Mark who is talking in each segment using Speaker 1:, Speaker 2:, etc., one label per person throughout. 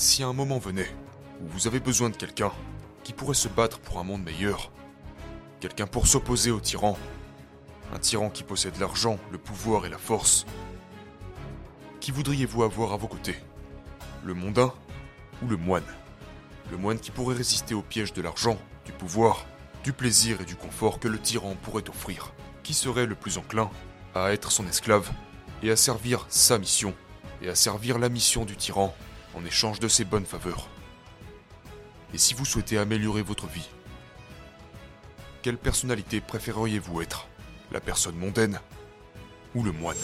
Speaker 1: Si un moment venait où vous avez besoin de quelqu'un qui pourrait se battre pour un monde meilleur, quelqu'un pour s'opposer au tyran, un tyran qui possède l'argent, le pouvoir et la force, qui voudriez-vous avoir à vos côtés? Le mondain ou le moine? Le moine qui pourrait résister au piège de l'argent, du pouvoir, du plaisir et du confort que le tyran pourrait offrir? Qui serait le plus enclin à être son esclave et à servir sa mission et à servir la mission du tyran? En échange de ses bonnes faveurs. Et si vous souhaitez améliorer votre vie, quelle personnalité préféreriez-vous être? La personne mondaine ou le moine?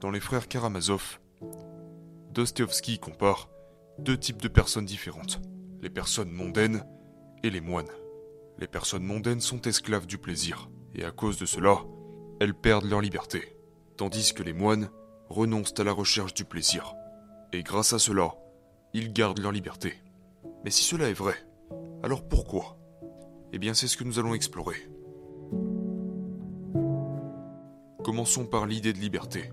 Speaker 1: Dans les frères Karamazov, Dostoevsky compare deux types de personnes différentes, les personnes mondaines et les moines. Les personnes mondaines sont esclaves du plaisir, et à cause de cela, elles perdent leur liberté, tandis que les moines renoncent à la recherche du plaisir, et grâce à cela, ils gardent leur liberté. Mais si cela est vrai, alors pourquoi? Eh bien c'est ce que nous allons explorer. Commençons par l'idée de liberté.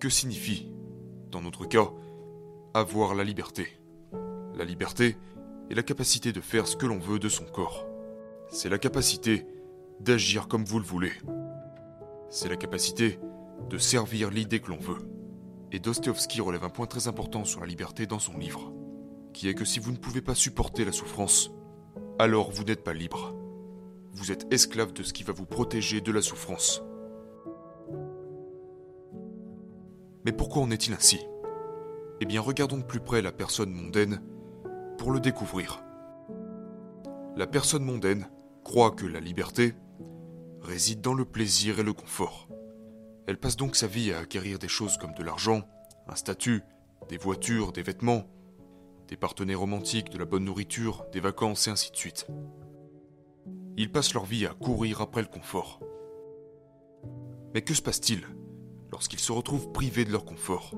Speaker 1: Que signifie, dans notre cas, avoir la liberté La liberté est la capacité de faire ce que l'on veut de son corps. C'est la capacité d'agir comme vous le voulez. C'est la capacité de servir l'idée que l'on veut. Et Dostoevsky relève un point très important sur la liberté dans son livre, qui est que si vous ne pouvez pas supporter la souffrance, alors vous n'êtes pas libre. Vous êtes esclave de ce qui va vous protéger de la souffrance. Mais pourquoi en est-il ainsi? Eh bien, regardons de plus près la personne mondaine pour le découvrir. La personne mondaine croit que la liberté réside dans le plaisir et le confort. Elle passe donc sa vie à acquérir des choses comme de l'argent, un statut, des voitures, des vêtements, des partenaires romantiques, de la bonne nourriture, des vacances et ainsi de suite. Ils passent leur vie à courir après le confort. Mais que se passe-t-il lorsqu'ils se retrouvent privés de leur confort?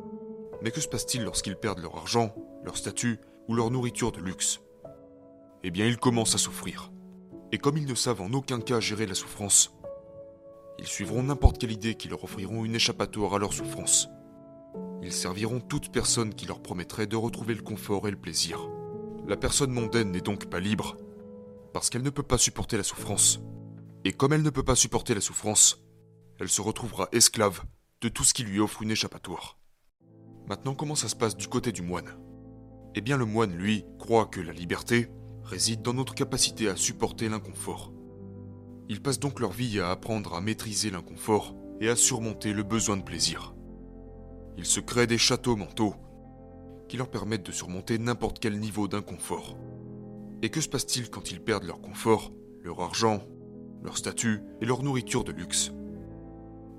Speaker 1: Mais que se passe-t-il lorsqu'ils perdent leur argent, leur statut ou leur nourriture de luxe? Eh bien, ils commencent à souffrir. Et comme ils ne savent en aucun cas gérer la souffrance, ils suivront n'importe quelle idée qui leur offriront une échappatoire à leur souffrance. Ils serviront toute personne qui leur promettrait de retrouver le confort et le plaisir. La personne mondaine n'est donc pas libre, parce qu'elle ne peut pas supporter la souffrance. Et comme elle ne peut pas supporter la souffrance, elle se retrouvera esclave de tout ce qui lui offre une échappatoire. Maintenant, comment ça se passe du côté du moine? Eh bien, le moine, lui, croit que la liberté réside dans notre capacité à supporter l'inconfort. Ils passent donc leur vie à apprendre à maîtriser l'inconfort et à surmonter le besoin de plaisir. Ils se créent des châteaux mentaux qui leur permettent de surmonter n'importe quel niveau d'inconfort. Et que se passe-t-il quand ils perdent leur confort, leur argent, leur statut et leur nourriture de luxe?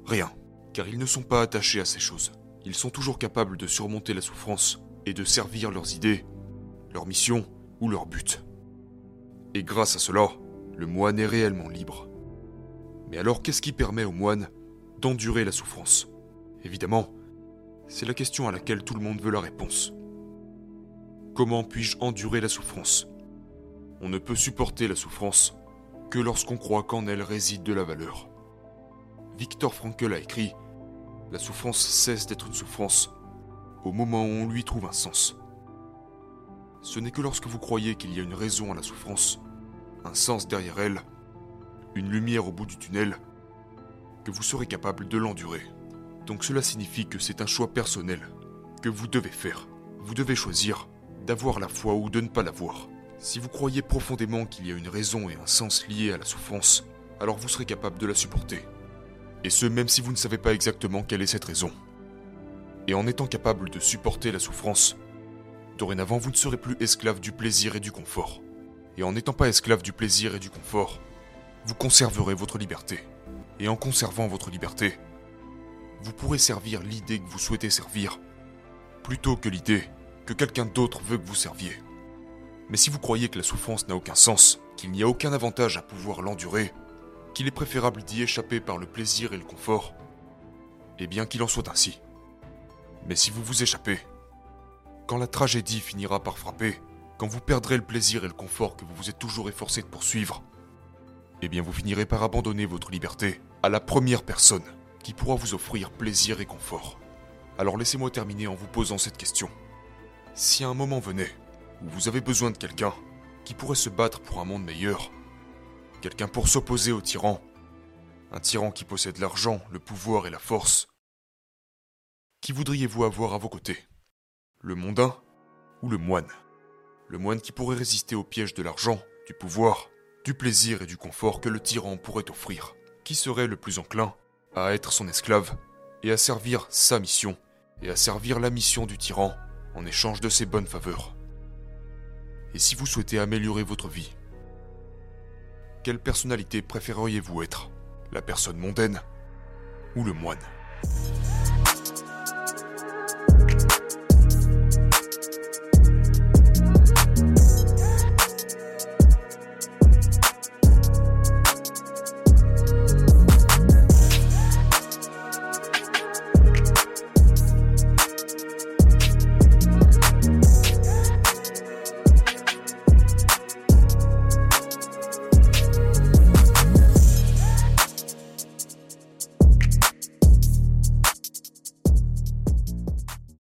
Speaker 1: Rien, car ils ne sont pas attachés à ces choses. Ils sont toujours capables de surmonter la souffrance et de servir leurs idées, leur mission ou leur but. Et grâce à cela, le moine est réellement libre. Mais alors qu'est-ce qui permet au moine d'endurer la souffrance? Évidemment, c'est la question à laquelle tout le monde veut la réponse. Comment puis-je endurer la souffrance? On ne peut supporter la souffrance que lorsqu'on croit qu'en elle réside de la valeur. Victor Frankl a écrit La souffrance cesse d'être une souffrance au moment où on lui trouve un sens. Ce n'est que lorsque vous croyez qu'il y a une raison à la souffrance, un sens derrière elle, une lumière au bout du tunnel, que vous serez capable de l'endurer. Donc cela signifie que c'est un choix personnel que vous devez faire. Vous devez choisir d'avoir la foi ou de ne pas l'avoir. Si vous croyez profondément qu'il y a une raison et un sens liés à la souffrance, alors vous serez capable de la supporter. Et ce, même si vous ne savez pas exactement quelle est cette raison. Et en étant capable de supporter la souffrance, dorénavant vous ne serez plus esclave du plaisir et du confort. Et en n'étant pas esclave du plaisir et du confort, vous conserverez votre liberté. Et en conservant votre liberté, vous pourrez servir l'idée que vous souhaitez servir, plutôt que l'idée que quelqu'un d'autre veut que vous serviez. Mais si vous croyez que la souffrance n'a aucun sens, qu'il n'y a aucun avantage à pouvoir l'endurer, qu'il est préférable d'y échapper par le plaisir et le confort, eh bien qu'il en soit ainsi. Mais si vous vous échappez, quand la tragédie finira par frapper, quand vous perdrez le plaisir et le confort que vous vous êtes toujours efforcé de poursuivre, eh bien vous finirez par abandonner votre liberté à la première personne qui pourra vous offrir plaisir et confort. Alors laissez-moi terminer en vous posant cette question. Si un moment venait où vous avez besoin de quelqu'un qui pourrait se battre pour un monde meilleur, quelqu'un pour s'opposer au tyran, un tyran qui possède l'argent, le pouvoir et la force, qui voudriez-vous avoir à vos côtés? Le mondain ou le moine? Le moine qui pourrait résister au piège de l'argent, du pouvoir, du plaisir et du confort que le tyran pourrait offrir? Qui serait le plus enclin à être son esclave et à servir sa mission et à servir la mission du tyran en échange de ses bonnes faveurs? Et si vous souhaitez améliorer votre vie, quelle personnalité préféreriez-vous être? La personne mondaine ou le moine?